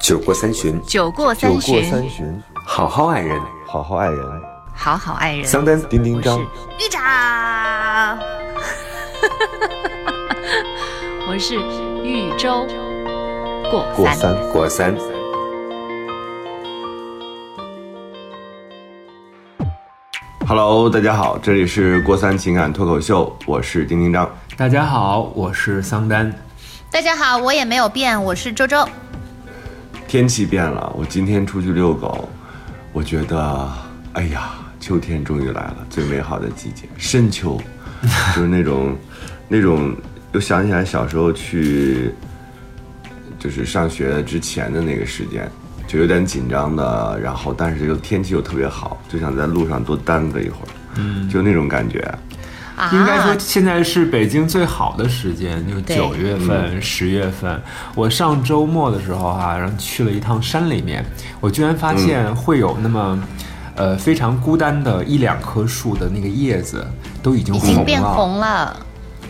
酒过三巡，酒过酒过三巡，好好爱人。好好爱人。好好爱人。桑丹，丁丁张，玉长，我是豫州过三。过三。过三。Hello，大家好，这里是过三情感脱口秀，我是丁丁张。大家好，我是桑丹。大家好，我也没有变，我是周周。天气变了，我今天出去遛狗，我觉得，哎呀，秋天终于来了，最美好的季节，深秋，就是那种，那种，又想起来小时候去，就是上学之前的那个时间，就有点紧张的，然后但是又天气又特别好，就想在路上多耽搁一会儿，嗯，就那种感觉。啊，应该说现在是北京最好的时间，就对九月份、十、月份。我上周末的时候哈、然后去了一趟山里面，我居然发现会有那么。呃，非常孤单的一两棵树的那个叶子都已经红了，经变红了。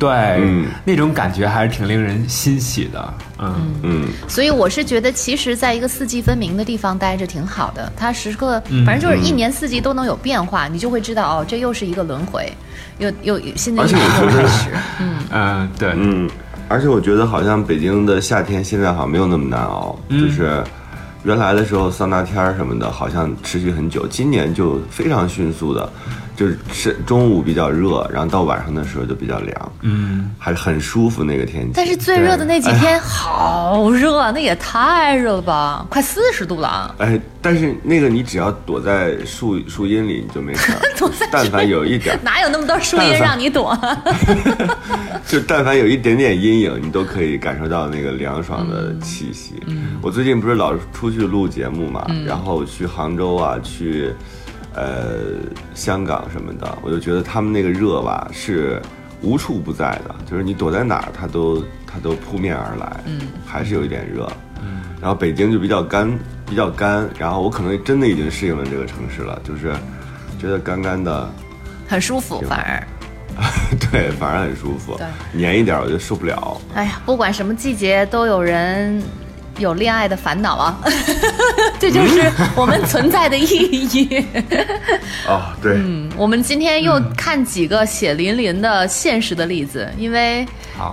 对，嗯那种感觉还是挺令人欣喜的。嗯，嗯，所以我是觉得，其实在一个四季分明的地方待着挺好的。它时刻，反正就是一年四季都能有变化，你就会知道哦，这又是一个轮回，又又新的一年又开始。嗯，嗯，对，嗯，而且我觉得好像北京的夏天现在好像没有那么难熬，就是原来的时候桑拿天儿什么的，好像持续很久，今年就非常迅速的，就是是中午比较热，然后到晚上的时候就比较凉，嗯，还很舒服那个天气。但是最热的那几天好热，那也太热了吧，快四十度了。哎，但是那个你只要躲在树树荫里，你就没事儿。但凡有一点儿，哪有那么多树荫让你躲？就但凡有一点点阴影，你都可以感受到那个凉爽的气息。我最近不是老出去录节目嘛，然后去杭州啊，去呃香港什么的，我就觉得他们那个热吧是无处不在的，就是你躲在哪儿，它都它都扑面而来，嗯，还是有一点热。嗯，然后北京就比较干，比较干，然后我可能真的已经适应了这个城市了，就是觉得干干的。很舒服，反而。对，反而很舒服。对黏一点我就受不了。哎呀，不管什么季节，都有人有恋爱的烦恼啊，这就是我们存在的意义。啊，对，嗯，我们今天又看几个血淋淋的现实的例子，因为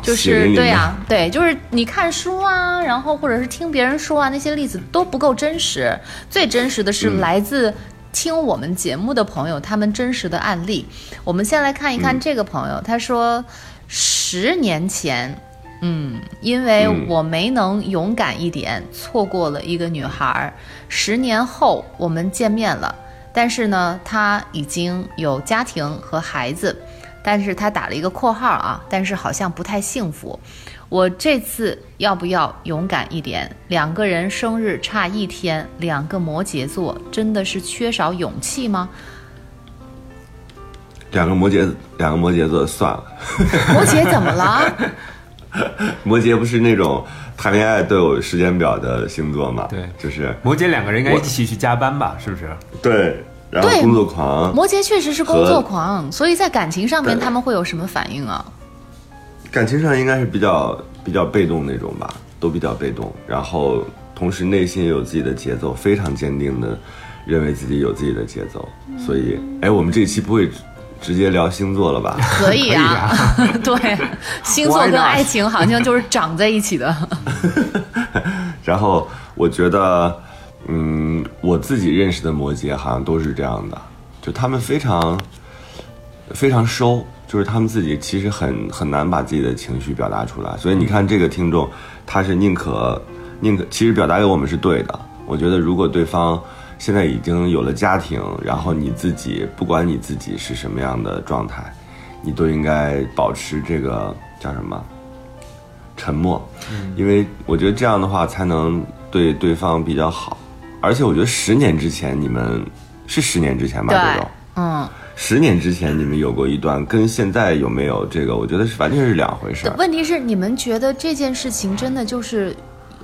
就是对啊，对，就是你看书啊，然后或者是听别人说啊，那些例子都不够真实。最真实的是来自听我们节目的朋友他们真实的案例。我们先来看一看这个朋友，他说十年前。嗯，因为嗯我没能勇敢一点，错过了一个女孩儿。十年后我们见面了，但是呢，她已经有家庭和孩子，但是她打了一个括号啊，但是好像不太幸福。我这次要不要勇敢一点？两个人生日差一天，两个摩羯座，真的是缺少勇气吗？两个摩羯，两个摩羯座算了。摩羯怎么了？摩羯不是那种谈恋爱都有时间表的星座嘛？对就是摩羯两个人应该一起去加班吧？是不是？对，然后工作狂，摩羯确实是工作狂，所以在感情上面他们会有什么反应啊？感情上应该是比较比较被动那种吧，都比较被动，然后同时内心也有自己的节奏，非常坚定的认为自己有自己的节奏，所以，哎，我们这一期不会直直接聊星座了吧？可以啊，对，星座跟爱情好像就是长在一起的。然后我觉得，嗯，我自己认识的摩羯好像都是这样的，就他们非常非常收，就是他们自己其实很很难把自己的情绪表达出来。所以你看这个听众，他是宁可宁可，其实表达给我们是对的。我觉得如果对方现在已经有了家庭，然后你自己不管你自己是什么样的状态，你都应该保持这个叫什么？沉默，因为我觉得这样的话才能对对方比较好。而且我觉得十年之前你们是十年之前吧，对周周？嗯，十年之前你们有过一段，跟现在有没有这个？我觉得是完全是两回事儿。问题是你们觉得这件事情真的就是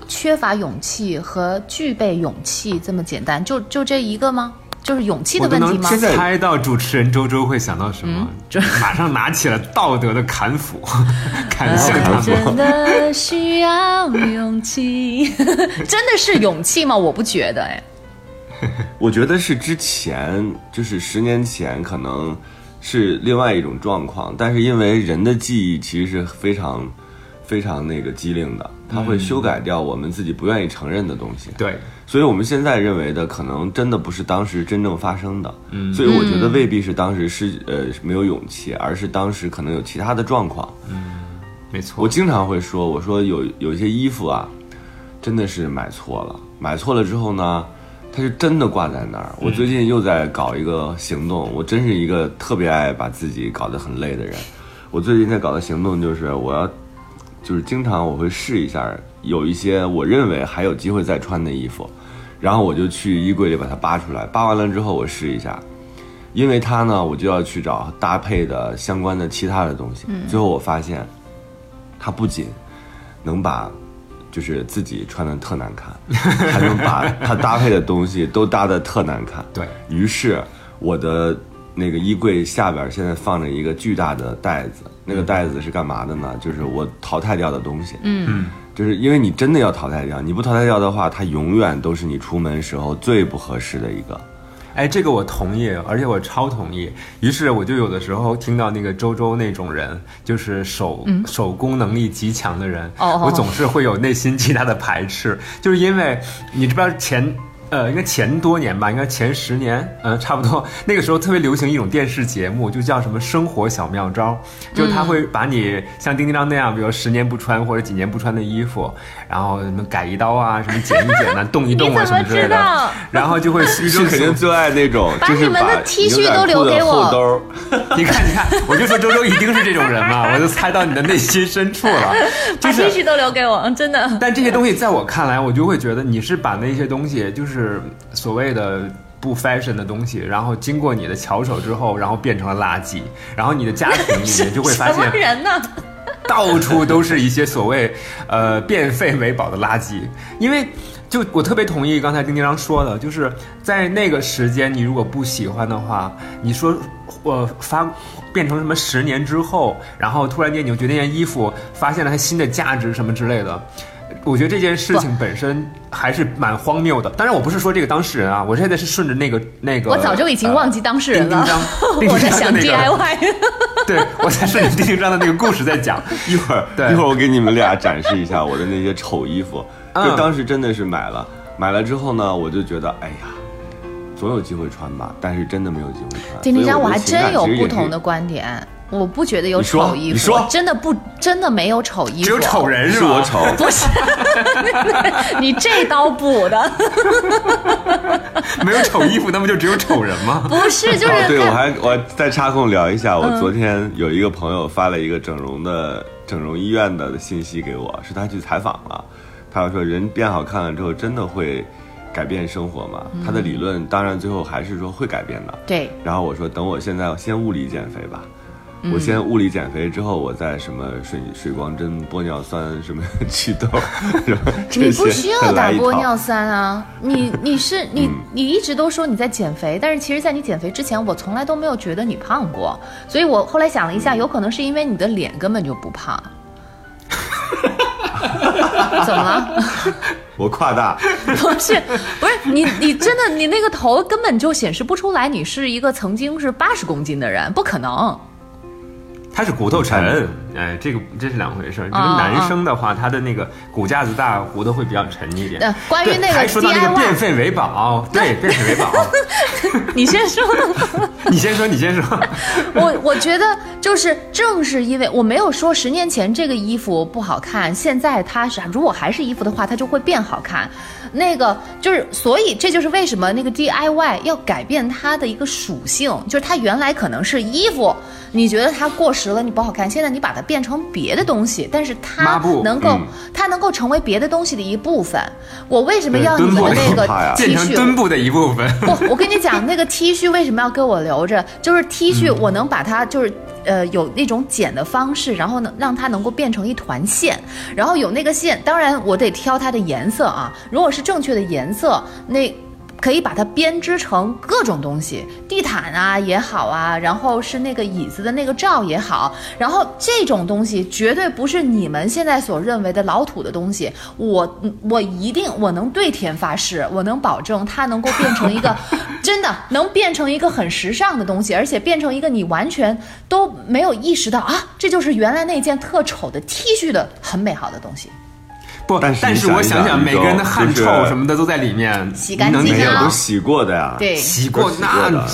缺乏勇气和具备勇气这么简单？就就这一个吗？就是勇气的问题吗？现在猜到主持人周周会想到什么，就 马上拿起了道德的砍斧，砍向他们。真的需要勇气，真的是勇气吗？我不觉得，哎，我觉得是之前，就是十年前，可能是另外一种状况，但是因为人的记忆其实是非常、非常那个机灵的，它会修改掉我们自己不愿意承认的东西。对，所以我们现在认为的，可能真的不是当时真正发生的。嗯，所以我觉得未必是当时是呃没有勇气，而是当时可能有其他的状况。嗯没错。我经常会说，我说有有一些衣服啊，真的是买错了，买错了之后呢，它是真的挂在那儿。我最近又在搞一个行动，我真是一个特别爱把自己搞得很累的人。我最近在搞的行动就是，我要就是经常我会试一下，有一些我认为还有机会再穿的衣服，然后我就去衣柜里把它扒出来，扒完了之后我试一下。因为它呢，我就要去找搭配的相关的其他的东西。最后我发现，它不仅能把就是自己穿的特难看，还能把它搭配的东西都搭的特难看。对于是，我的那个衣柜下边现在放着一个巨大的袋子，那个袋子是干嘛的呢？就是我淘汰掉的东西。嗯，就是因为你真的要淘汰掉，你不淘汰掉的话，它永远都是你出门时候最不合适的一个。哎，这个我同意，而且我超同意。于是我就有的时候听到那个周周那种人，就是手、手工能力极强的人，哦哦我总是会有内心极大的排斥，就是因为你知不知道前。呃，应该前多年吧，应该前十年，呃，差不多那个时候特别流行一种电视节目，就叫什么“生活小妙招”，就是他会把你像丁丁张那样，比如十年不穿或者几年不穿的衣服，然后什么改一刀啊，什么剪一剪啊，动一动啊什么之类的，然后就会 宇宙肯定最爱那种，就是你们的 T 恤都留给我兜儿 你看，你看，我就说周周一定是这种人嘛，我就猜到你的内心深处了。就是 T 是，恤都留给我，真的。但这些东西在我看来，我就会觉得你是把那些东西，就是所谓的不 fashion 的东西，然后经过你的巧手之后，然后变成了垃圾，然后你的家庭里面就会 发什么现人呢？到处都是一些所谓呃变废为宝的垃圾，因为。就我特别同意刚才丁丁章说的，就是在那个时间，你如果不喜欢的话，你说我发变成什么十年之后，然后突然间你就觉得那件衣服发现了它新的价值什么之类的，我觉得这件事情本身还是蛮荒谬的。当然，我不是说这个当事人啊，我现在是顺着那个那个，我早就已经忘记当事人了呃丁丁章，丁 我在想丁章那个 DIY。对我在顺着丁丁章的那个故事在讲。一会儿对一会儿我给你们俩展示一下我的那些丑衣服，嗯就当时真的是买了，买了之后呢，我就觉得哎呀，总有机会穿吧，但是真的没有机会穿。丁丁章，我还真有不同的观点，我不觉得有丑衣服，你说真的不真的没有丑衣服，只有丑。人是我丑，不是，你这刀补的没有丑衣服，那不就只有丑人吗？不是，就哦，对，我还我再插空聊一下，我嗯昨天有一个朋友发了一个整容的整容医院的信息给我，是他去采访了，他说人变好看了之后真的会改变生活吗？他的理论当然最后还是说会改变的。对，然后我说等我现在先物理减肥吧。嗯我先物理减肥之后，我再什么水水光针、玻尿酸什么 祛痘，你不需要打玻尿酸啊，你你是你嗯你一直都说你在减肥，但是其实，在你减肥之前，我从来都没有觉得你胖过，所以我后来想了一下，有可能是因为你的脸根本就不胖。怎么了？我夸大，不是，不是你，你真的，你那个头根本就显示不出来，你是一个曾经是八十公斤的人，不可能。他是骨头沉，哎，这个这是两回事儿。就是啊男生的话，他的那个骨架子大，骨头会比较沉一点。呃关于那个还说到那个变废为宝，对，变废为宝。你先说。你先说，你先说。我我觉得就是正是因为我没有说十年前这个衣服不好看，现在它是如果还是衣服的话，它就会变好看。那个就是，所以这就是为什么那个 DIY 要改变它的一个属性，就是它原来可能是衣服，你觉得它过时了，你不好看，现在你把它变成别的东西，但是它能够、嗯它能够成为别的东西的一部分。我为什么要你们的那个 T 变成恤？墩布的一部分。不，我跟你讲，那个 T 恤为什么要给我留着？就是 T 恤，我能把它就是。呃，有那种剪的方式，然后呢，让它能够变成一团线，然后有那个线，当然我得挑它的颜色啊。如果是正确的颜色，那可以把它编织成各种东西，地毯啊也好啊，然后是那个椅子的那个罩也好，然后这种东西绝对不是你们现在所认为的老土的东西。我我一定我能对天发誓，我能保证它能够变成一个真的能变成一个很时尚的东西，而且变成一个你完全都没有意识到啊，这就是原来那件特丑的 T 恤的很美好的东西。不，但是但是我想想每个人的汗臭什么的都在里面，洗干净啊能理解吗没有都洗过的呀。对，洗过那的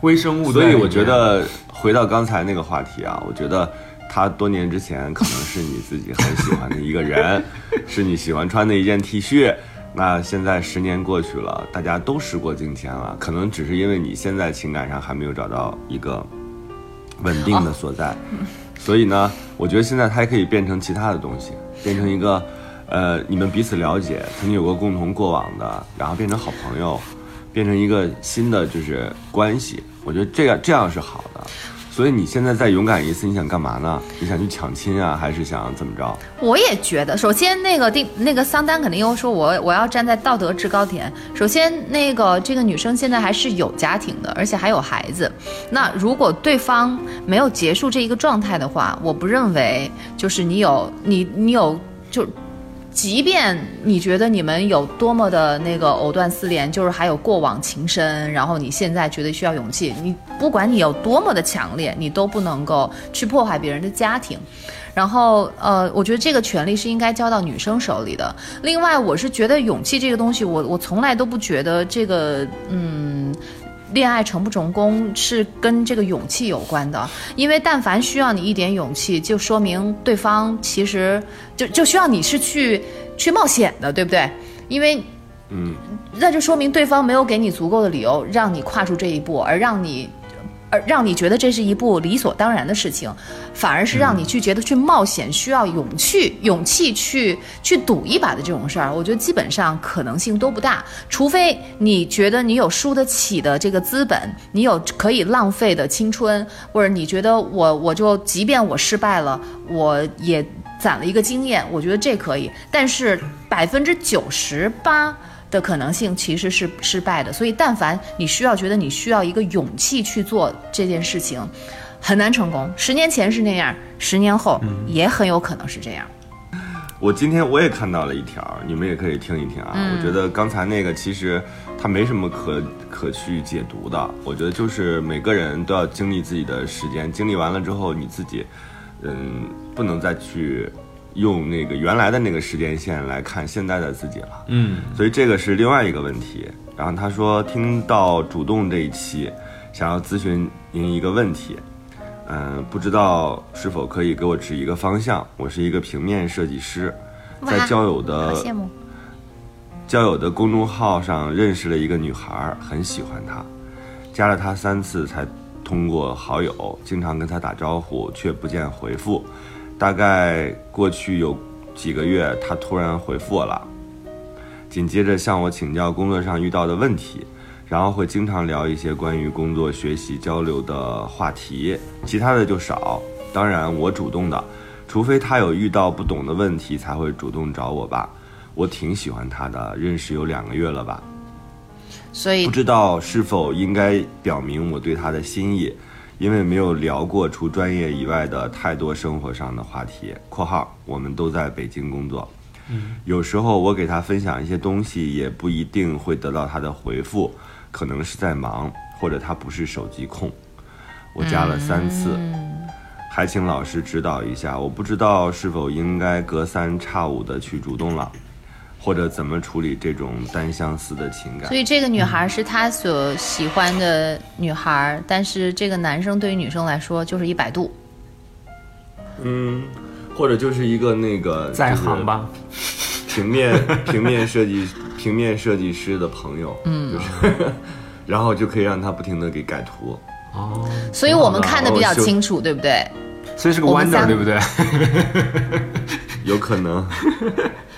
微生物所以我觉得回到刚才那个话题啊，我觉得他多年之前可能是你自己很喜欢的一个人，是你喜欢穿的一件 T 恤。那现在十年过去了，大家都时过境迁了，可能只是因为你现在情感上还没有找到一个稳定的所在，所以呢，我觉得现在它还可以变成其他的东西，变成一个，呃，你们彼此了解，曾经有过共同过往的，然后变成好朋友，变成一个新的就是关系。我觉得这样这样是好的。所以你现在再勇敢一次，你想干嘛呢？你想去抢亲啊，还是想怎么着？我也觉得，首先那个定那个桑丹肯定又说我我要站在道德制高点。首先，那个这个女生现在还是有家庭的，而且还有孩子。那如果对方没有结束这一个状态的话，我不认为就是你有你你有就。即便你觉得你们有多么的那个藕断丝连，就是还有过往情深，然后你现在觉得需要勇气，你不管你有多么的强烈，你都不能够去破坏别人的家庭。然后，呃，我觉得这个权利是应该交到女生手里的。另外，我是觉得勇气这个东西，我我从来都不觉得这个，嗯。恋爱成不成功是跟这个勇气有关的，因为但凡需要你一点勇气，就说明对方其实就就需要你是去去冒险的，对不对？因为，嗯，那就说明对方没有给你足够的理由让你跨出这一步，而让你。而让你觉得这是一部理所当然的事情，反而是让你去觉得去冒险需要勇气、勇气去去赌一把的这种事儿，我觉得基本上可能性都不大。除非你觉得你有输得起的这个资本，你有可以浪费的青春，或者你觉得我我就即便我失败了，我也攒了一个经验，我觉得这可以。但是百分之九十八。的可能性其实是失败的，所以但凡你需要觉得你需要一个勇气去做这件事情，很难成功。十年前是那样，十年后也很有可能是这样。我今天我也看到了一条，你们也可以听一听啊。嗯我觉得刚才那个其实它没什么可可去解读的。我觉得就是每个人都要经历自己的时间，经历完了之后，你自己，嗯，不能再去用那个原来的那个时间线来看现在的自己了。嗯，所以这个是另外一个问题。然后他说，听到主动这一期，想要咨询您一个问题，嗯、不知道是否可以给我指一个方向？我是一个平面设计师，在交友的。交友的公众号上认识了一个女孩，很喜欢她，加了她三次才通过好友，经常跟她打招呼，却不见回复。大概过去有几个月，他突然回复我了，紧接着向我请教工作上遇到的问题，然后会经常聊一些关于工作、学习、交流的话题，其他的就少。当然，我主动的，除非他有遇到不懂的问题，才会主动找我吧。我挺喜欢他的，认识有两个月了吧，所以不知道是否应该表明我对他的心意，因为没有聊过除专业以外的太多生活上的话题。（括号我们都在北京工作，有时候我给他分享一些东西，也不一定会得到他的回复，可能是在忙，或者他不是手机控。我加了三次。还请老师指导一下，我不知道是否应该隔三差五的去主动了，或者怎么处理这种单相思的情感所。以这个女孩是他所喜欢的女孩，但是这个男生对于女生来说就是一百度。嗯，或者就是一个那个在行，吧。平面 平面设计平面设计师的朋友，嗯，就是，然后就可以让他不停的给改图。哦，所以我们看的比较清楚，对不对？所以是个我们 wonder，对不对？有可能，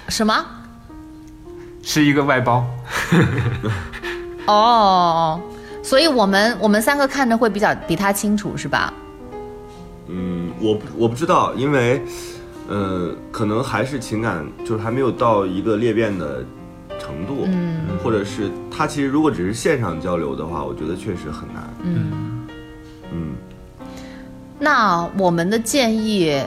什么？是一个外包。哦，所以我们我们三个看着会比较比他清楚，是吧？嗯，我不我不知道，因为，呃，可能还是情感，就是还没有到一个裂变的程度，嗯，或者是他其实如果只是线上交流的话，我觉得确实很难，嗯嗯。那我们的建议，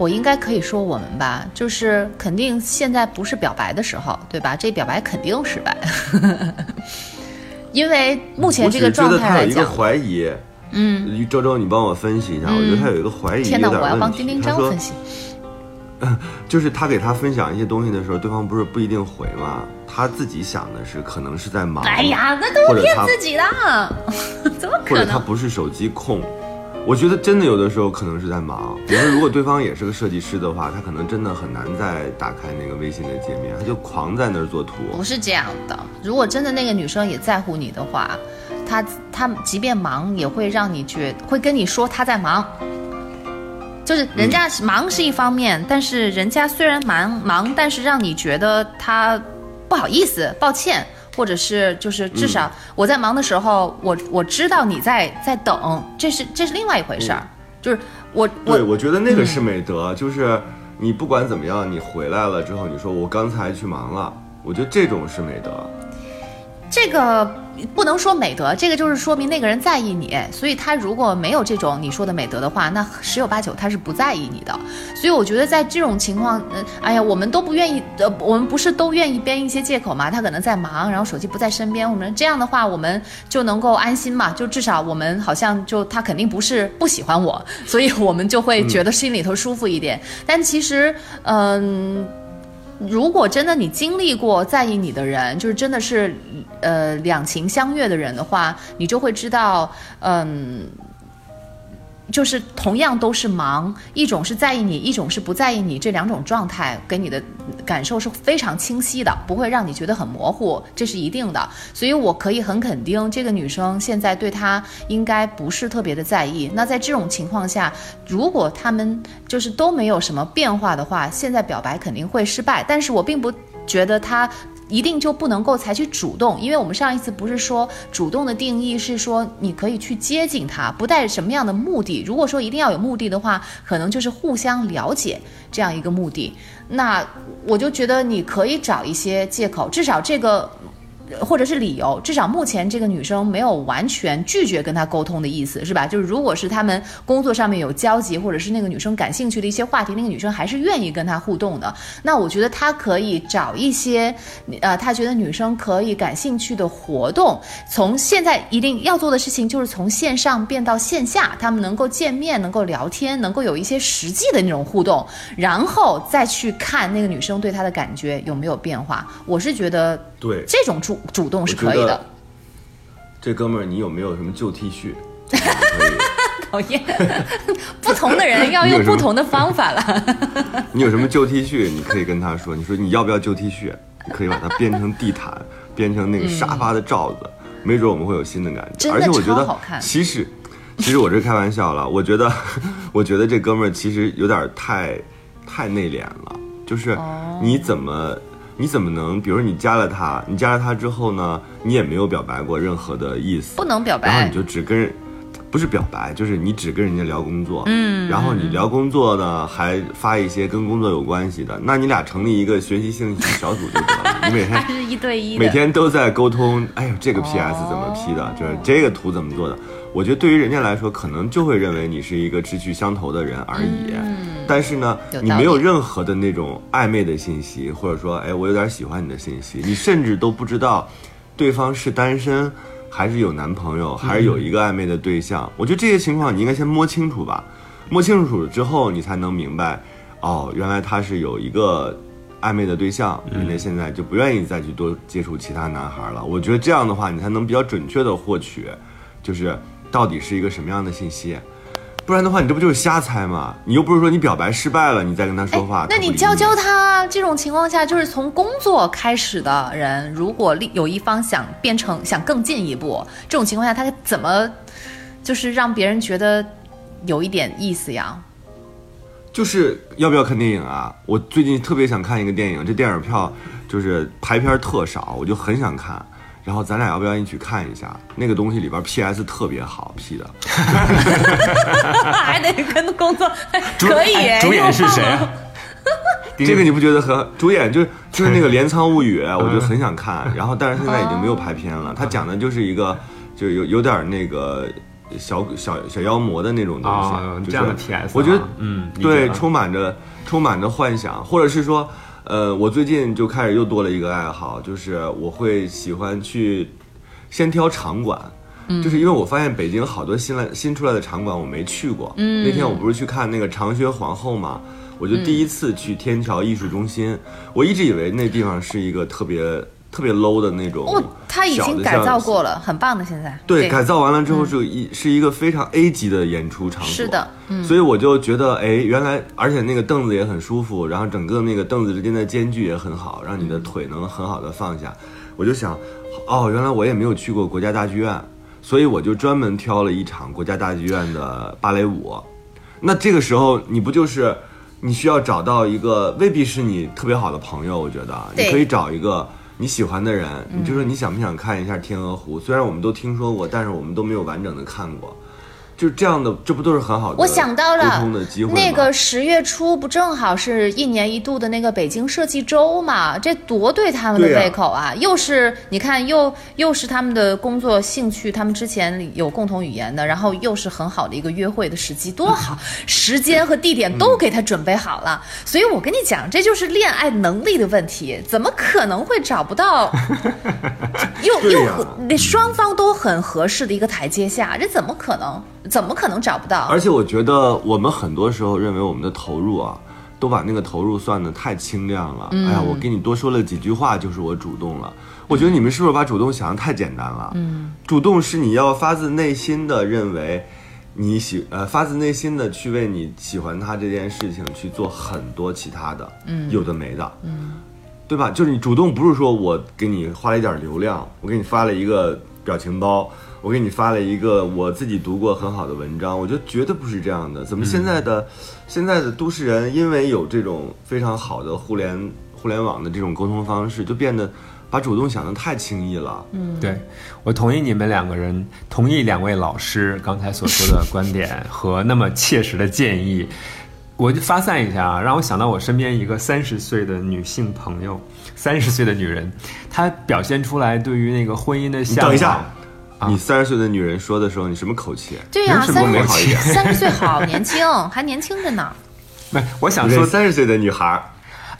我应该可以说我们吧，就是肯定现在不是表白的时候，对吧？这表白肯定失败，因为目前这个状态来讲，怀疑，嗯，周周你帮我分析一下，我觉得他有一个怀疑，天哪，我要帮丁丁张分析。就是他给他分享一些东西的时候，对方不是不一定回吗？他自己想的是可能是在忙，哎呀，那都是骗自己的，怎么可能？或者他不是手机控，我觉得真的有的时候可能是在忙。比如说，如果对方也是个设计师的话，他可能真的很难再打开那个微信的界面，他就狂在那儿做图。不是这样的，如果真的那个女生也在乎你的话，她她即便忙也会让你觉会跟你说她在忙。就是人家忙是一方面，但是人家虽然忙忙，但是让你觉得他不好意思、抱歉，或者是就是至少我在忙的时候，我我知道你在在等，这是这是另外一回事儿。就是我对，我觉得那个是美德，就是你不管怎么样，你回来了之后，你说我刚才去忙了，我觉得这种是美德。这个不能说美德，这个就是说明那个人在意你，所以他如果没有这种你说的美德的话，那十有八九他是不在意你的。所以我觉得在这种情况，嗯，哎呀，我们都不愿意，呃，我们不是都愿意编一些借口嘛？他可能在忙，然后手机不在身边，我们这样的话，我们就能够安心嘛？就至少我们好像就他肯定不是不喜欢我，所以我们就会觉得心里头舒服一点。但其实，嗯。如果真的你经历过在意你的人，就是真的是，呃，两情相悦的人的话，你就会知道，嗯。就是同样都是忙，一种是在意你，一种是不在意你，这两种状态给你的感受是非常清晰的，不会让你觉得很模糊，这是一定的。所以我可以很肯定，这个女生现在对他应该不是特别的在意。那在这种情况下，如果他们就是都没有什么变化的话，现在表白肯定会失败。但是我并不觉得他。一定就不能够采取主动，因为我们上一次不是说主动的定义是说你可以去接近他，不带什么样的目的。如果说一定要有目的的话，可能就是互相了解这样一个目的。那我就觉得你可以找一些借口，至少这个。或者是理由，至少目前这个女生没有完全拒绝跟他沟通的意思，是吧？就是如果是他们工作上面有交集，或者是那个女生感兴趣的一些话题，那个女生还是愿意跟他互动的。那我觉得他可以找一些，呃，他觉得女生可以感兴趣的活动。从现在一定要做的事情就是从线上变到线下，他们能够见面，能够聊天，能够有一些实际的那种互动，然后再去看那个女生对他的感觉有没有变化。我是觉得。对，这种主主动是可以的。这哥们儿，你有没有什么旧 T 恤？讨厌，不同的人要用不同的方法了。你有什么旧 T 恤？你可以跟他说，你说你要不要旧 T 恤？你可以把它编成地毯，编成那个沙发的罩子，没准我们会有新的感觉。而且我觉得，其实，其实我这开玩笑了。我觉得，我觉得这哥们儿其实有点太太内敛了。就是你怎么？你怎么能，比如你加了他，你加了他之后呢，你也没有表白过任何的意思，不能表白，然后你就只跟，不是表白，就是你只跟人家聊工作，嗯，然后你聊工作呢，还发一些跟工作有关系的，那你俩成立一个学习兴趣小组就得了，你每天是一对一，每天都在沟通，哎呦，这个 PS 怎么 P 的，就是这个图怎么做的。我觉得对于人家来说，可能就会认为你是一个志趣相投的人而已。但是呢，你没有任何的那种暧昧的信息，或者说，哎，我有点喜欢你的信息，你甚至都不知道对方是单身，还是有男朋友，还是有一个暧昧的对象。我觉得这些情况你应该先摸清楚吧，摸清楚了之后，你才能明白，哦，原来他是有一个暧昧的对象，人家现在就不愿意再去多接触其他男孩了。我觉得这样的话，你才能比较准确的获取，就是。到底是一个什么样的信息？不然的话，你这不就是瞎猜吗？你又不是说你表白失败了，你再跟他说话。那你教教他，这种情况下就是从工作开始的人，如果有一方想变成想更进一步，这种情况下他怎么就是让别人觉得有一点意思呀？就是要不要看电影啊？我最近特别想看一个电影，这电影票就是排片特少，我就很想看。然后咱俩要不要一起看一下那个东西里边 PS 特别好 P 的，还得跟工作可以。主演是谁？啊 这个你不觉得很主演就是就是那个《镰仓物语》，我就很想看，然后但是现在已经没有拍片了。他讲的就是一个就有有点那个小小小妖魔的那种东西，就这样的 TS 我觉得啊嗯对，充满着充满着幻想，或者是说，呃，我最近就开始又多了一个爱好，就是我会喜欢去先挑场馆。就是因为我发现北京好多新来新出来的场馆我没去过。嗯，那天我不是去看那个长靴皇后嘛，我就第一次去天桥艺术中心。我一直以为那地方是一个特别特别 low 的那种哦，他已经改造过了，很棒的。现在对，改造完了之后是一、是一个非常 A 级的演出场所。是的，嗯所以我就觉得，哎，原来而且那个凳子也很舒服，然后整个那个凳子之间的间距也很好，让你的腿能很好的放下。我就想，哦，原来我也没有去过国家大剧院，所以我就专门挑了一场国家大剧院的芭蕾舞。那这个时候，你不就是你需要找到一个未必是你特别好的朋友，我觉得你可以找一个你喜欢的人，你就说你想不想看一下《天鹅湖》？虽然我们都听说过，但是我们都没有完整的看过。就是这样的，这不都是很好的我想到沟了？那个十月初不正好是一年一度的那个北京设计周嘛？这多对他们的胃口啊！又是你看，又又是他们的工作兴趣，他们之前有共同语言的，然后又是很好的一个约会的时机，多好！时间和地点都给他准备好了，所以我跟你讲，这就是恋爱能力的问题，怎么可能会找不到？又又和那双方都很合适的一个台阶下，这怎么可能？怎么可能找不到？而且我觉得我们很多时候认为我们的投入啊，都把那个投入算得太清亮了。嗯哎呀，我跟你多说了几句话，就是我主动了。我觉得你们是不是把主动想得太简单了？嗯，主动是你要发自内心的认为你喜呃发自内心的去为你喜欢他这件事情去做很多其他的，嗯，有的没的，嗯，对吧？就是你主动不是说我给你花了一点流量，我给你发了一个表情包，我给你发了一个我自己读过很好的文章，我觉得绝对不是这样的。怎么现在的、现在的都市人因为有这种非常好的互联互联网的这种沟通方式，就变得把主动想得太轻易了。嗯，对，我同意你们两个人，同意两位老师刚才所说的观点和那么切实的建议。我就发散一下啊，让我想到我身边一个三十岁的女性朋友，三十岁的女人，她表现出来对于那个婚姻的你向往。等一下，你三十岁的女人说的时候，你什么口气？对呀、三十岁好年轻，还年轻着呢。没，我想说三十岁的女孩儿，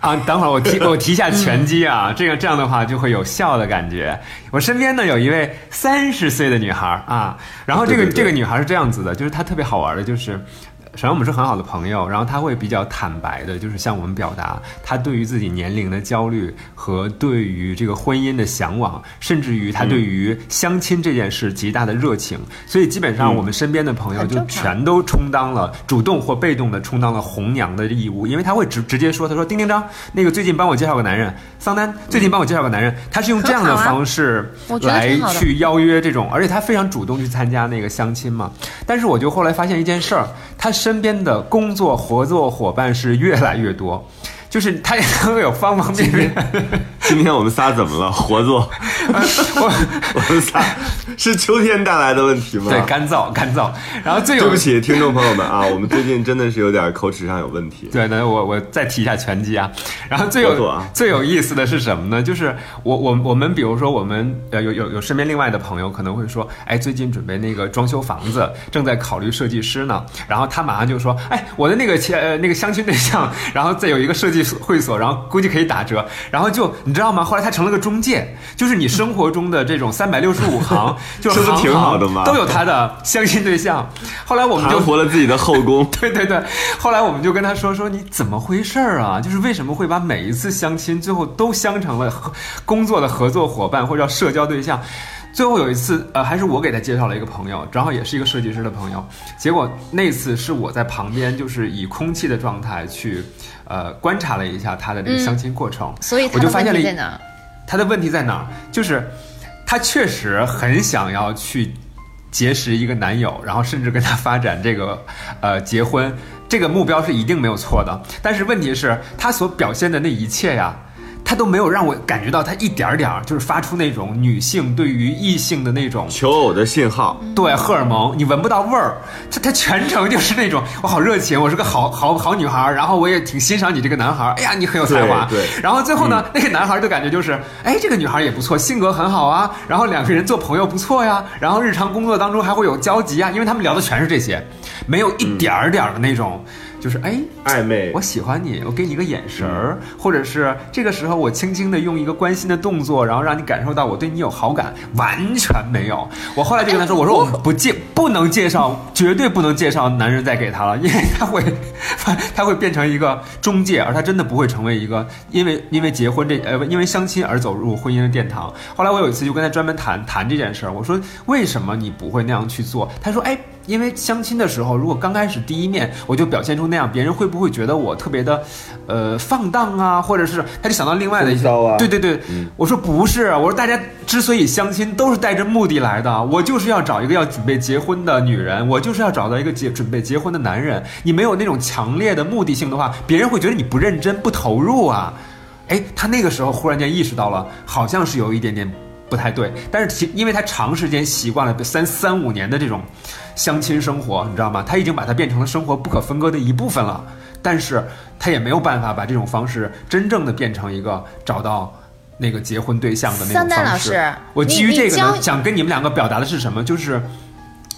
啊，等会儿我提 我提一下拳击啊，这个这样的话就会有笑的感觉。我身边呢有一位三十岁的女孩儿啊，然后这个对对对这个女孩是这样子的，就是她特别好玩的，就是。首先，我们是很好的朋友，然后他会比较坦白的，就是向我们表达他对于自己年龄的焦虑和对于这个婚姻的向往，甚至于他对于相亲这件事极大的热情。所以，基本上我们身边的朋友就全都充当了主动或被动的充当了红娘的义务，因为他会直直接说，他说丁丁张，那个最近帮我介绍个男人，桑丹最近帮我介绍个男人，他是用这样的方式来去邀约这种，而且他非常主动去参加那个相亲嘛。但是我就后来发现一件事儿，她身边的工作合作伙伴是越来越多。就是他也会有方方面面，今天我们仨怎么了？活作，我 我们仨是秋天带来的问题吗？对干燥干燥，然后最有对不起，听众朋友们啊，我们最近真的是有点口齿上有问题。对，那我我再提一下拳击啊。然后最有、啊最有意思的是什么呢？就是我我我们比如说我们呃有有有身边另外的朋友可能会说，哎，最近准备那个装修房子，正在考虑设计师呢。然后他马上就说，哎，我的那个前呃那个相亲对象，然后再有一个设计会所，然后估计可以打折。然后就你知道吗？后来他成了个中介，就是你生活中的这种三百六十五 行，就是行这不挺好的行吗都有他的相亲对象。后来我们就盘活了自己的后宫。对对对，后来我们就跟他说说你怎么回事儿啊？就是为什么会把每一次相亲最后都相成了工作的合作伙伴或者叫社交对象？最后有一次，呃，还是我给他介绍了一个朋友，正好也是一个设计师的朋友。结果那次是我在旁边，就是以空气的状态去，呃，观察了一下他的这个相亲过程。所以我就发现了？他的问题在哪儿？就是他确实很想要去结识一个男友，然后甚至跟他发展这个呃结婚，这个目标是一定没有错的。但是问题是，他所表现的那一切呀。他都没有让我感觉到他一点儿点儿就是发出那种女性对于异性的那种求偶的信号，对荷尔蒙，你闻不到味儿，他他全程就是那种我好热情，我是个好好好女孩儿，然后我也挺欣赏你这个男孩儿，哎呀你很有才华，对对。然后最后呢，那个男孩儿就感觉就是，哎这个女孩儿也不错，性格很好啊，然后两个人做朋友不错呀，然后日常工作当中还会有交集啊，因为他们聊的全是这些，没有一点儿点儿的那种，就是哎暧昧我喜欢你，我给你一个眼神儿，或者是这个时候我轻轻的用一个关心的动作，然后让你感受到我对你有好感，完全没有。我后来就跟他说，我说我们不介不能介绍，绝对不能介绍男人再给他了，因为他会他会变成一个中介，而他真的不会成为一个因为因为结婚这呃因为相亲而走入婚姻的殿堂。后来我有一次就跟他专门谈谈这件事儿，我说为什么你不会那样去做？他说哎。因为相亲的时候，如果刚开始第一面我就表现出那样，别人会不会觉得我特别的，呃，放荡啊，或者是他就想到另外的一些，啊对对对，我说不是，我说大家之所以相亲都是带着目的来的，我就是要找一个要准备结婚的女人，我就是要找到一个结准备结婚的男人。你没有那种强烈的目的性的话，别人会觉得你不认真、不投入啊。哎，他那个时候忽然间意识到了，好像是有一点点不太对，但是其因为他长时间习惯了三三五年的这种相亲生活，你知道吗？他已经把它变成了生活不可分割的一部分了，但是他也没有办法把这种方式真正的变成一个找到。那个结婚对象的那种方式我基于这个呢，想跟你们两个表达的是什么？就是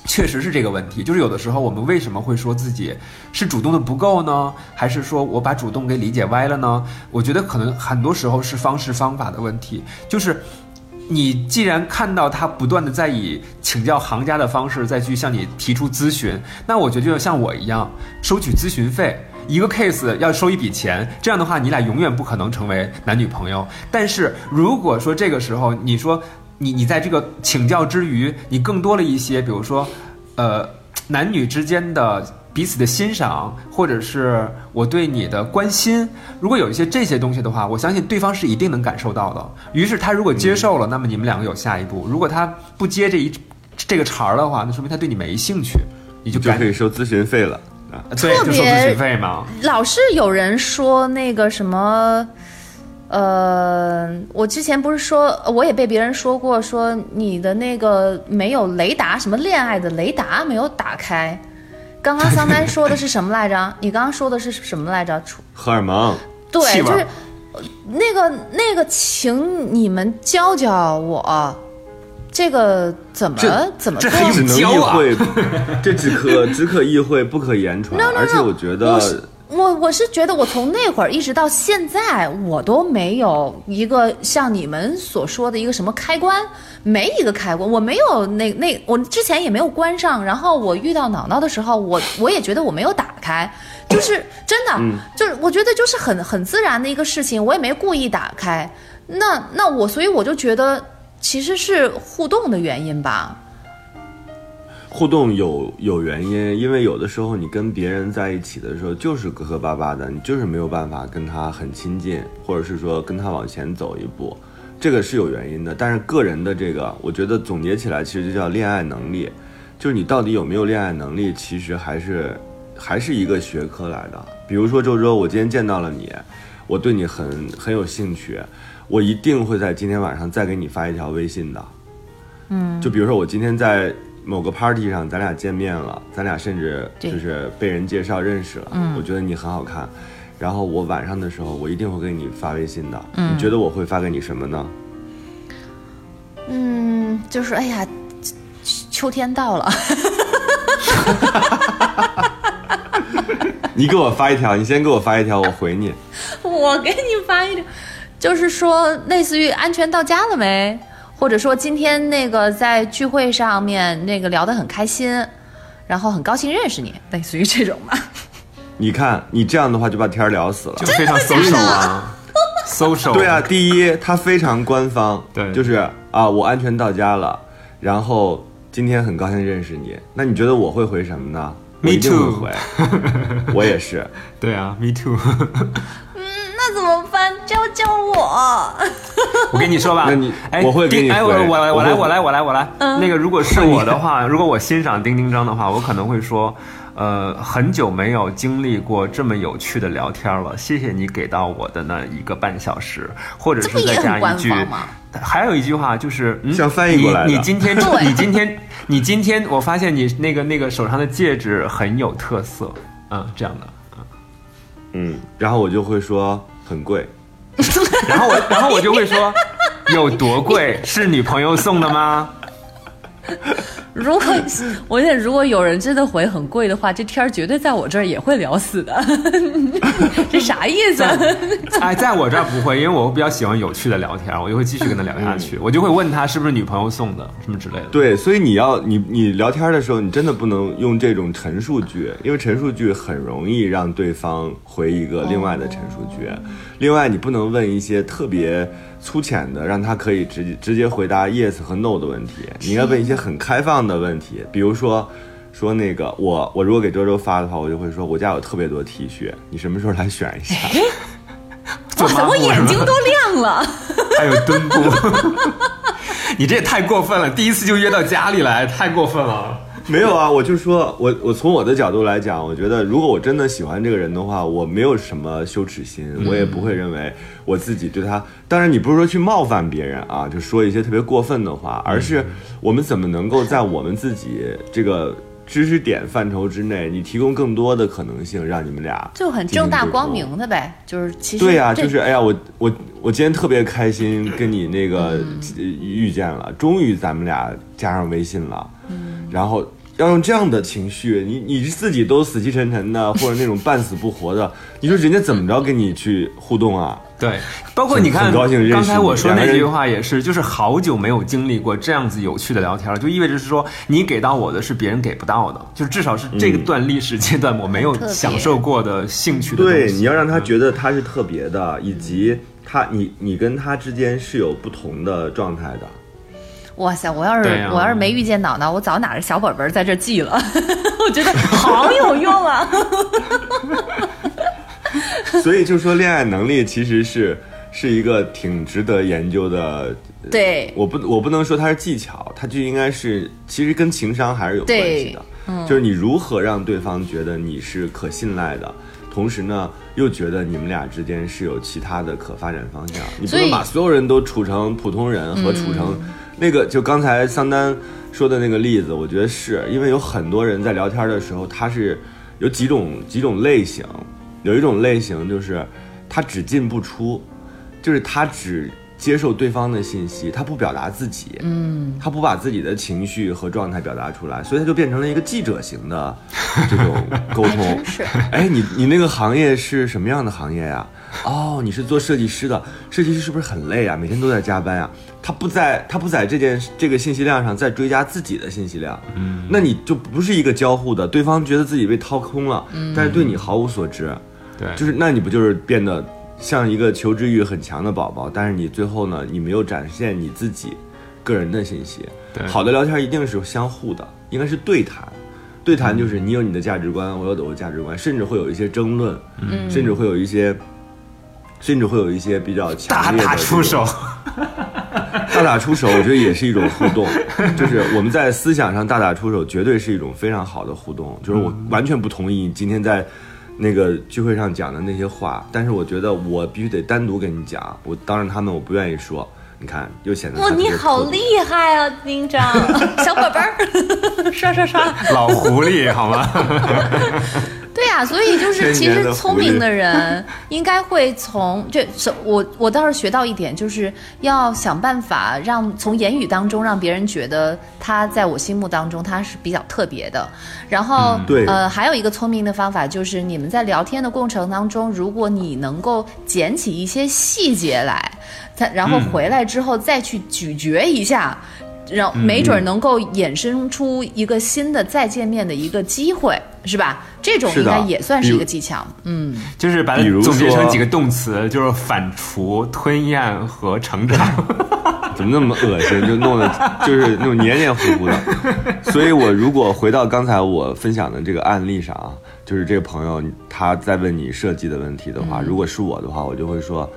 确实是这个问题，就是有的时候我们为什么会说自己是主动的不够呢？还是说我把主动给理解歪了呢？我觉得可能很多时候是方式方法的问题，就是。你既然看到他不断的在以请教行家的方式再去向你提出咨询，那我觉得就像我一样收取咨询费，一个 case 要收一笔钱，这样的话你俩永远不可能成为男女朋友。但是如果说这个时候你说你你在这个请教之余，你更多了一些，比如说，呃，男女之间的彼此的欣赏，或者是我对你的关心，如果有一些这些东西的话，我相信对方是一定能感受到的。于是他如果接受了，那么你们两个有下一步；如果他不接这一这个茬儿的话，那说明他对你没兴趣，你就就赶可以收咨询费了啊。对，特别就收咨询费嘛。老是有人说那个什么，呃，我之前不是说，我也被别人说过，说你的那个没有雷达，什么恋爱的雷达没有打开。刚刚桑丹说的是什么来着？你刚刚说的是什么来着？荷尔蒙，对，就是呃那个那个，请你们教教我，这个怎么怎么做？这还只能意会，这只可只可意会，不可言传。No, no, no, 而且我觉得，我我是觉得我从那会儿一直到现在，我都没有一个像你们所说的一个什么开关，没一个开关，我没有那那我之前也没有关上，然后我遇到脑脑的时候，我我也觉得我没有打开，就是真的，就是我觉得就是很很自然的一个事情，我也没故意打开，那那我所以我就觉得其实是互动的原因吧，互动有有原因，因为有的时候你跟别人在一起的时候就是磕磕巴巴的，你就是没有办法跟他很亲近，或者是说跟他往前走一步，这个是有原因的。但是个人的这个，我觉得总结起来其实就叫恋爱能力，就是你到底有没有恋爱能力，其实还是还是一个学科来的。比如说周周，我今天见到了你，我对你很很有兴趣，我一定会在今天晚上再给你发一条微信的。嗯，就比如说我今天在某个 party 上，咱俩见面了，咱俩甚至就是被人介绍认识了，嗯，我觉得你很好看，然后我晚上的时候我一定会给你发微信的，嗯，你觉得我会发给你什么呢？嗯，就是哎呀，秋秋天到了。你给我发一条，你先给我发一条，我回你。我给你发一条，就是说类似于安全到家了没，或者说今天那个在聚会上面那个聊得很开心，然后很高兴认识你，类似于这种吧。你看你这样的话就把天儿聊死了就。非常 social 啊，social。对啊，，第一，他非常官方，对就是啊，我安全到家了，然后今天很高兴认识你。那你觉得我会回什么呢？Me too 回，我也是。对啊，me too。嗯那怎么办？教教我。我跟你说吧，那你哎，我会给你丁哎，我回我我来我来我来我来。那个如果是我的话，如果我欣赏丁丁张的话，我可能会说，呃，很久没有经历过这么有趣的聊天了，谢谢你给到我的那一个半小时，或者是再加一句？还有一句话就是，嗯，像翻译过来的。你你今天，对。你今天，你今天，我发现你那个那个手上的戒指很有特色，嗯，这样的。嗯，然后我就会说很贵，然后我，然后我就会说，有多贵？是女朋友送的吗？如果我觉得如果有人真的回很贵的话，这天儿绝对在我这儿也会聊死的。这啥意思？哎，在我这儿不会，因为我比较喜欢有趣的聊天，我就会继续跟他聊下去。我就会问他是不是女朋友送的，什么之类的。对，所以你要你你聊天的时候，你真的不能用这种陈述句，因为陈述句很容易让对方回一个另外的陈述句。另外，你不能问一些特别粗浅的，让他可以直接直接回答 yes 和 no 的问题。你应该问一些很开放的问题，比如说。说那个我我如果给周周发的话，我就会说我家有特别多 T 恤，你什么时候来选一下？做哇塞，我眼睛都亮了。还有墩布，你这也太过分了！第一次就约到家里来，太过分了。没有啊，我就说，我我从我的角度来讲，我觉得如果我真的喜欢这个人的话，我没有什么羞耻心，我也不会认为我自己对他。当然，你不是说去冒犯别人啊，就说一些特别过分的话，而是我们怎么能够在我们自己这个知识点范畴之内，你提供更多的可能性，让你们俩就很正大光明的呗，就是其实对呀、这就是哎呀，我我我今天特别开心跟你那个、呃遇见了，终于咱们俩加上微信了，然后要用这样的情绪，你你自己都死气沉沉的，或者那种半死不活的，你说人家怎么着跟你去互动啊？对，包括你看很高兴认识，刚才我说那句话也是，就是好久没有经历过这样子有趣的聊天了，就意味着是说你给到我的是别人给不到的，就是至少是这个段历史阶段我没有享受过的兴趣。对，你要让他觉得他是特别的，以及他你你跟他之间是有不同的状态的。哇塞！我要是、我要是没遇见脑脑，我早拿着小本本在这记了。我觉得好有用啊！所以就说恋爱能力其实是是一个挺值得研究的。对我不我不能说它是技巧，它就应该是其实跟情商还是有关系的。嗯就是你如何让对方觉得你是可信赖的，同时呢又觉得你们俩之间是有其他的可发展方向。你不能把所有人都处成普通人和处成那个，就刚才桑丹说的那个例子，我觉得是因为有很多人在聊天的时候，他是有几种几种类型，有一种类型就是他只进不出，就是他只接受对方的信息，他不表达自己，嗯，他不把自己的情绪和状态表达出来，所以他就变成了一个记者型的 这种沟通。真是哎，你你那个行业是什么样的行业呀？哦，你是做设计师的，设计师是不是很累啊？每天都在加班呀？他不在，他不在这件这个信息量上再追加自己的信息量，嗯，那你就不是一个交互的，对方觉得自己被掏空了，但是对你毫无所知，对，就是那你不就是变得像一个求知欲很强的宝宝，但是你最后呢，你没有展现你自己个人的信息。对。好的聊天一定是相互的，应该是对谈。对谈就是你有你的价值观，我有我的价值观，甚至会有一些争论，嗯。甚至会有一些，甚至会有一些比较强大烈的打出手，大打出手，我觉得也是一种互动，就是我们在思想上大打出手，绝对是一种非常好的互动。就是我完全不同意你今天在那个聚会上讲的那些话，但是我觉得我必须得单独跟你讲，我当着他们我不愿意说。你看，又显得哇，你好厉害啊，丁张！小宝贝儿，刷刷刷。老狐狸好吗？对呀、所以就是其实聪明的人应该会从这，是我我倒是学到一点，就是要想办法让从言语当中让别人觉得他在我心目当中他是比较特别的。然后，对呃，还有一个聪明的方法就是你们在聊天的过程当中，如果你能够捡起一些细节来，他然后回来之后再去咀嚼一下。让没准儿能够衍生出一个新的再见面的一个机会，是吧？这种应该也算是一个技巧。嗯，就是把它总结成几个动词，就是反刍、吞咽和成长。怎么那么恶心，就弄得就是那种黏黏糊糊的。所以我如果回到刚才我分享的这个案例上啊，就是这个朋友他在问你设计的问题的话，嗯如果是我的话，我就会说，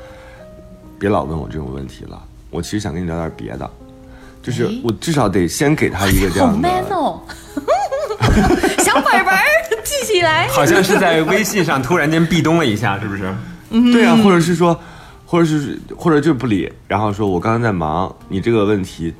别老问我这种问题了，我其实想跟你聊点别的，就是哎我至少得先给他一个这样的。man 哦，小本本儿记起来。好像是在微信上突然间壁咚了一下，是不是？对啊，或者是说，或者是或者就不理，然后说我刚刚在忙，你这个问题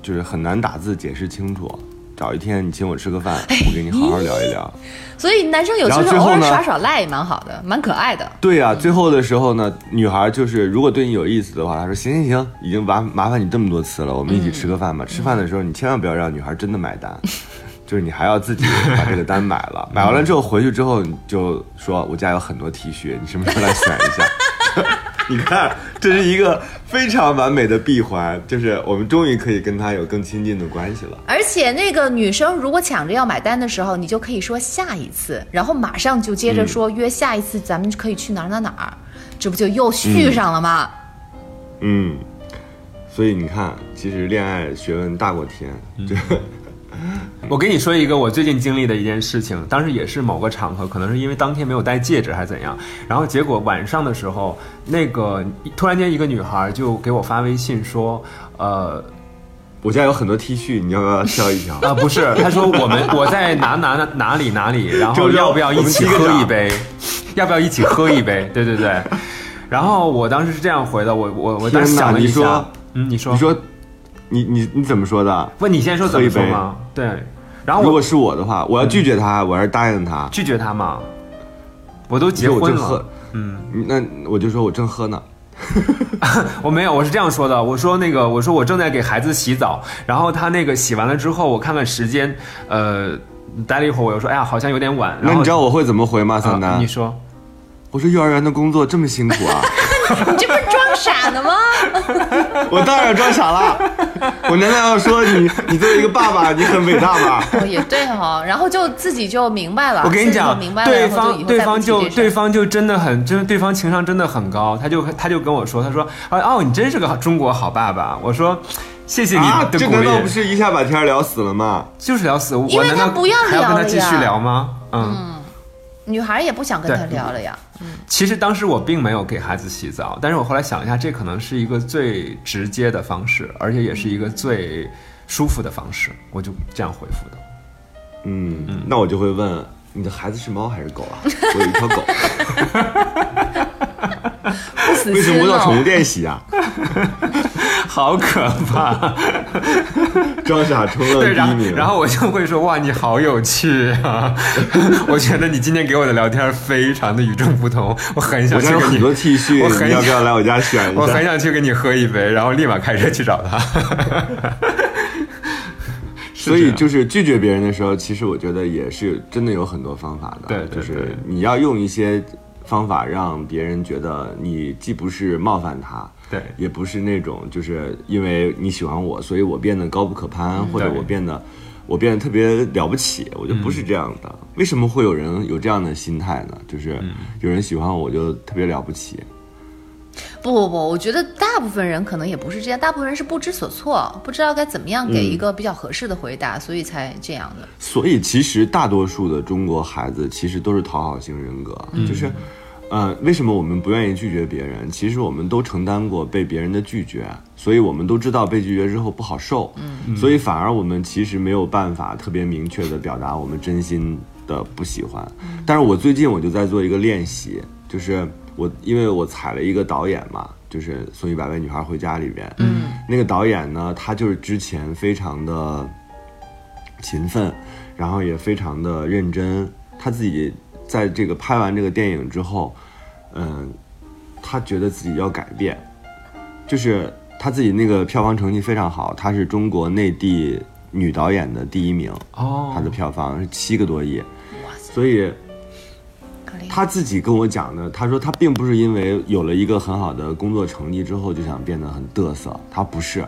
就是很难打字解释清楚。找一天你请我吃个饭，我跟你好好聊一聊。所以男生有时候偶尔耍耍赖也蛮好的，蛮可爱的。对呀、最后的时候呢，女孩就是如果对你有意思的话，她说行行行，已经麻麻烦你这么多次了，我们一起吃个饭吧。吃饭的时候你千万不要让女孩真的买单，就是你还要自己把这个单买了。买完了之后回去之后你就说，我家有很多 T 恤，你什么时候来选一下？你看，这是一个非常完美的闭环，就是我们终于可以跟他有更亲近的关系了。而且那个女生如果抢着要买单的时候，你就可以说下一次，然后马上就接着说、约下一次咱们可以去哪儿哪儿哪儿，这不就又续上了吗？嗯，所以你看，其实恋爱学问大过天，就 我跟你说一个我最近经历的一件事情，当时也是某个场合，可能是因为当天没有戴戒指还是怎样，然后结果晚上的时候，那个突然间一个女孩就给我发微信说，呃。我家有很多 T 恤，你要不要挑一挑？啊，不是，她说我们我在哪哪哪哪里哪里，然后要不要一起喝一杯？要不要一起喝一杯？对对对。然后我当时是这样回的，我我我当时想了一下，嗯，你说，你说，你你你怎么说的？不，你先说怎么说吗？对，然后如果是我的话，我要拒绝他，我还是答应他。拒绝他嘛，我都结婚了，，嗯，那我就说我正喝呢。我没有，我是这样说的，我说那个，我说我正在给孩子洗澡，然后他那个洗完了之后，我看看时间，呃，待了一会儿，我又说，哎呀，好像有点晚。那你知道我会怎么回吗？桑啊丹你，说，我说幼儿园的工作这么辛苦啊，你这不是装傻呢吗？我当然装傻了。我难道要说你，你作为一个爸爸，你很伟大吗？哦，也对哈、然后就自己就明白了。我跟你讲对方对方就对方就真的很真，对方情商真的很高，他就他就跟我说，他说，啊哦，你真是个中国好爸爸。我说，谢谢你啊，的鼓励，这难道不是一下把天聊死了吗？就是聊死我，难道不要还要跟他继续呀聊吗？嗯女孩也不想跟他聊了呀。其实当时我并没有给孩子洗澡，但是我后来想一下，这可能是一个最直接的方式，而且也是一个最舒服的方式，我就这样回复的。嗯，那我就会问，你的孩子是猫还是狗啊？我有一条狗，为什么心不到宠物哦。店洗啊？好可怕！装傻充愣，然后第一名。然后我就会说哇，你好有趣啊！我觉得你今天给我的聊天非常的与众不同，我很想我去跟你，家有很多 T 恤，我很你要不要来我家选一我很？想去跟你喝一杯，然后立马开车去找他。所以就是拒绝别人的时候，其实我觉得也是真的有很多方法的。对对就是你要用一些方法让别人觉得你既不是冒犯他，对也不是那种就是因为你喜欢我，所以我变得高不可攀，或者我变得我变得特别了不起，我就不是这样的。为什么会有人有这样的心态呢？就是有人喜欢我，我就特别了不起。不不不，我觉得大部分人可能也不是这样，大部分人是不知所措，不知道该怎么样给一个比较合适的回答，所以才这样的。所以其实大多数的中国孩子其实都是讨好型人格，就是，呃，为什么我们不愿意拒绝别人？其实我们都承担过被别人的拒绝，所以我们都知道被拒绝之后不好受，嗯，所以反而我们其实没有办法特别明确的表达我们真心的不喜欢。但是我最近我就在做一个练习，就是我因为我踩了一个导演嘛，就是《送一百位女孩回家》里边，嗯，那个导演呢，他就是之前非常的。勤奋，然后也非常的认真。他自己在这个拍完这个电影之后，嗯，他觉得自己要改变，就是他自己那个票房成绩非常好，他是中国内地女导演的第一名，哦他的票房是七个多亿，所以。他自己跟我讲的，他说他并不是因为有了一个很好的工作成绩之后就想变得很嘚瑟，他不是，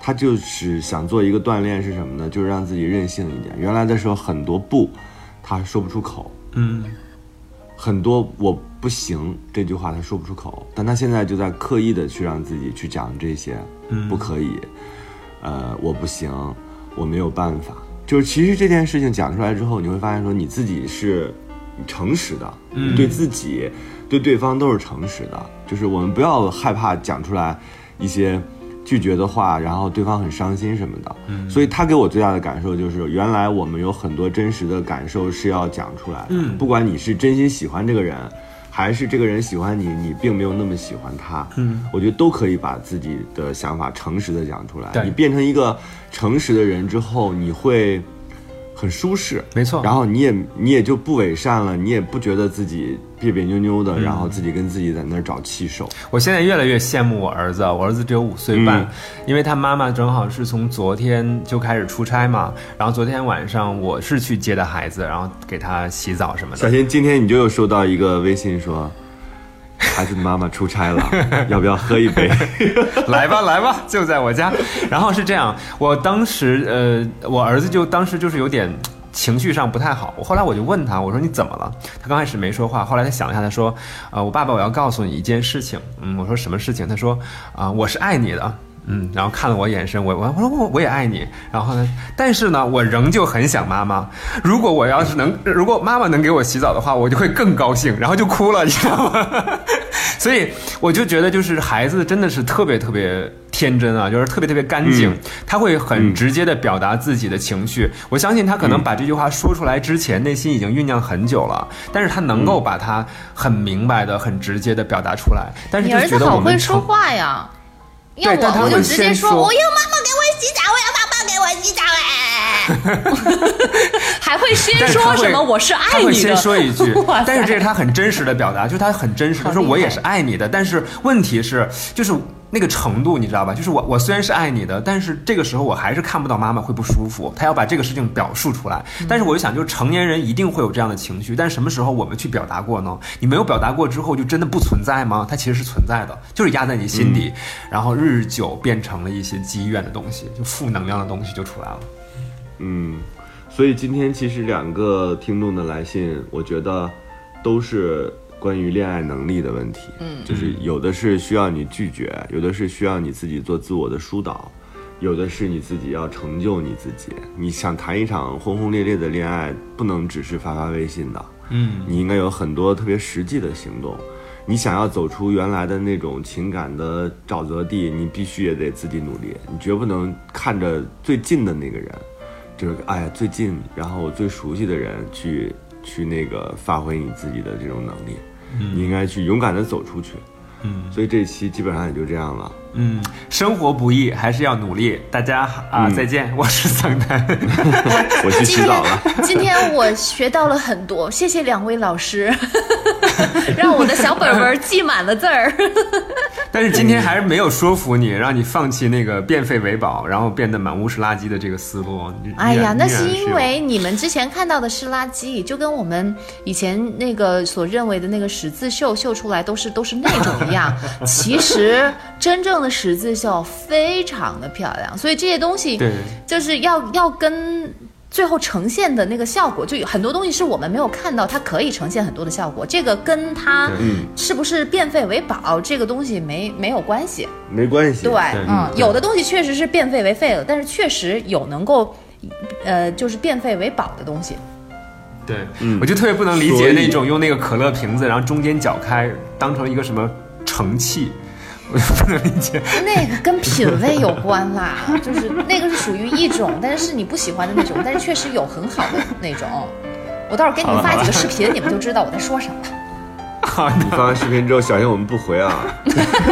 他就是想做一个锻炼是什么呢？就是让自己任性一点。原来的时候很多不，他说不出口，嗯，很多我不行这句话他说不出口，但他现在就在刻意的去让自己去讲这些，嗯不可以，呃，我不行，我没有办法。就是其实这件事情讲出来之后，你会发现说你自己是诚实的，你对自己、对对方都是诚实的。就是我们不要害怕讲出来一些拒绝的话，然后对方很伤心什么的。嗯，所以他给我最大的感受就是，原来我们有很多真实的感受是要讲出来的。嗯不管你是真心喜欢这个人，还是这个人喜欢你，你并没有那么喜欢他。嗯，我觉得都可以把自己的想法诚实的讲出来。你变成一个诚实的人之后，你会很舒适。没错然后你也你也就不伪善了，你也不觉得自己别别扭扭的，然后自己跟自己在那儿找气受。我现在越来越羡慕我儿子，我儿子只有五岁半，嗯因为他妈妈正好是从昨天就开始出差嘛，然后昨天晚上我是去接的孩子，然后给他洗澡什么的。小新，今天你就又收到一个微信说，孩子的妈妈出差了，要不要喝一杯？来吧，来吧，就在我家。然后是这样，我当时呃，我儿子就当时就是有点。情绪上不太好，我后来我就问他，我说你怎么了？他刚开始没说话，后来他想了一下，他说，呃，我爸爸，我要告诉你一件事情。嗯，我说什么事情？他说，啊、我是爱你的。嗯，然后看了我眼神，我我我说我我也爱你，然后呢，但是呢，我仍旧很想妈妈。如果我要是能，如果妈妈能给我洗澡的话，我就会更高兴，然后就哭了，你知道吗？所以我就觉得，就是孩子真的是特别特别天真啊，就是特别特别干净，嗯他会很直接的表达自己的情绪。我相信他可能把这句话说出来之前，内心已经酝酿很久了，但是他能够把它很明白的、很直接的表达出来。但是你儿子就觉得我们好会说话呀！要我我就直接说，我要妈妈给我洗澡，我要爸爸给我洗澡哎，还会先说什么我是爱你的，先说一句，但是这是他很真实的表达，就是他很真实，他说我也是爱你的，但是问题是就是那个程度，你知道吧？就是我我虽然是爱你的，但是这个时候我还是看不到妈妈会不舒服，她要把这个事情表述出来。嗯但是我就想，就是成年人一定会有这样的情绪，但什么时候我们去表达过呢？你没有表达过之后，就真的不存在吗？它其实是存在的，就是压在你心底，嗯然后日久变成了一些积怨的东西，就负能量的东西就出来了。嗯，所以今天其实两个听众的来信，我觉得都是关于恋爱能力的问题。嗯，就是有的是需要你拒绝，有的是需要你自己做自我的疏导，有的是你自己要成就你自己。你想谈一场轰轰烈烈的恋爱，不能只是发发微信的。嗯，你应该有很多特别实际的行动。你想要走出原来的那种情感的沼泽地，你必须也得自己努力。你绝不能看着最近的那个人，就是哎呀最近，然后我最熟悉的人去去那个发挥你自己的这种能力。你应该去勇敢的走出去。嗯，所以这期基本上也就这样了。嗯，生活不易，还是要努力。大家啊，嗯再见，我是桑丹。我去洗澡了。今天我学到了很多，谢谢两位老师，让我的小本本记满了字儿。但是今天还是没有说服你，让你放弃那个变废为宝，然后变得满屋是垃圾的这个思路。哎呀，那是因为你们之前看到的是垃圾，就跟我们以前那个所认为的那个十字绣绣出来都是都是那种一样。其实真正的十字绣非常的漂亮，所以这些东西就是要要跟。最后呈现的那个效果，就有很多东西是我们没有看到，它可以呈现很多的效果。这个跟它嗯是不是变废为宝，这个东西没没有关系。没关系。对，嗯，有的东西确实是变废为废了，但是确实有能够，呃，就是变废为宝的东西。对，嗯我就特别不能理解那种用那个可乐瓶子，然后中间搅开，当成一个什么盛器，我就不能理解。那个跟品味有关啦，就是那个是属于一种，但是是你不喜欢的那种，但是确实有很好的那种。我到时候给你们发几个视频，你们就知道我在说什么。你发完视频之后，小心我们不回啊。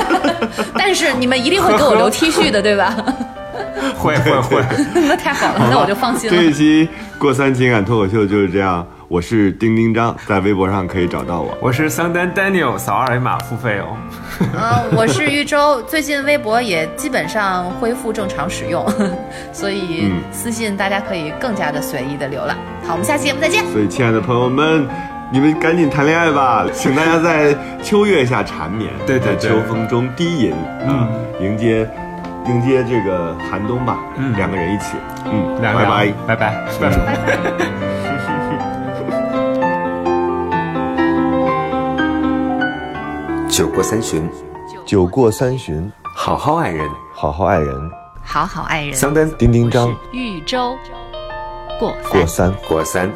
但是你们一定会给我留 T 恤的，对吧？会会会，那太好了，那我就放心了。这一期过三情感脱口秀就是这样。我是丁丁张，在微博上可以找到我。我是桑丹 Daniel，扫二维码付费哦。嗯，我是玉州，最近微博也基本上恢复正常使用，所以嗯私信大家可以更加的随意的浏览。好，我们下期节目再见。所以，亲爱的朋友们，你们赶紧谈恋爱吧！请大家在秋月下缠绵，对对对在秋风中低吟，啊，迎接迎接这个寒冬吧。嗯两个人一起，嗯，拜拜。拜拜拜拜。酒过三巡，酒过三巡，好好爱人。好好爱人。好好爱人，桑丹丁丁张豫州过过三。过三。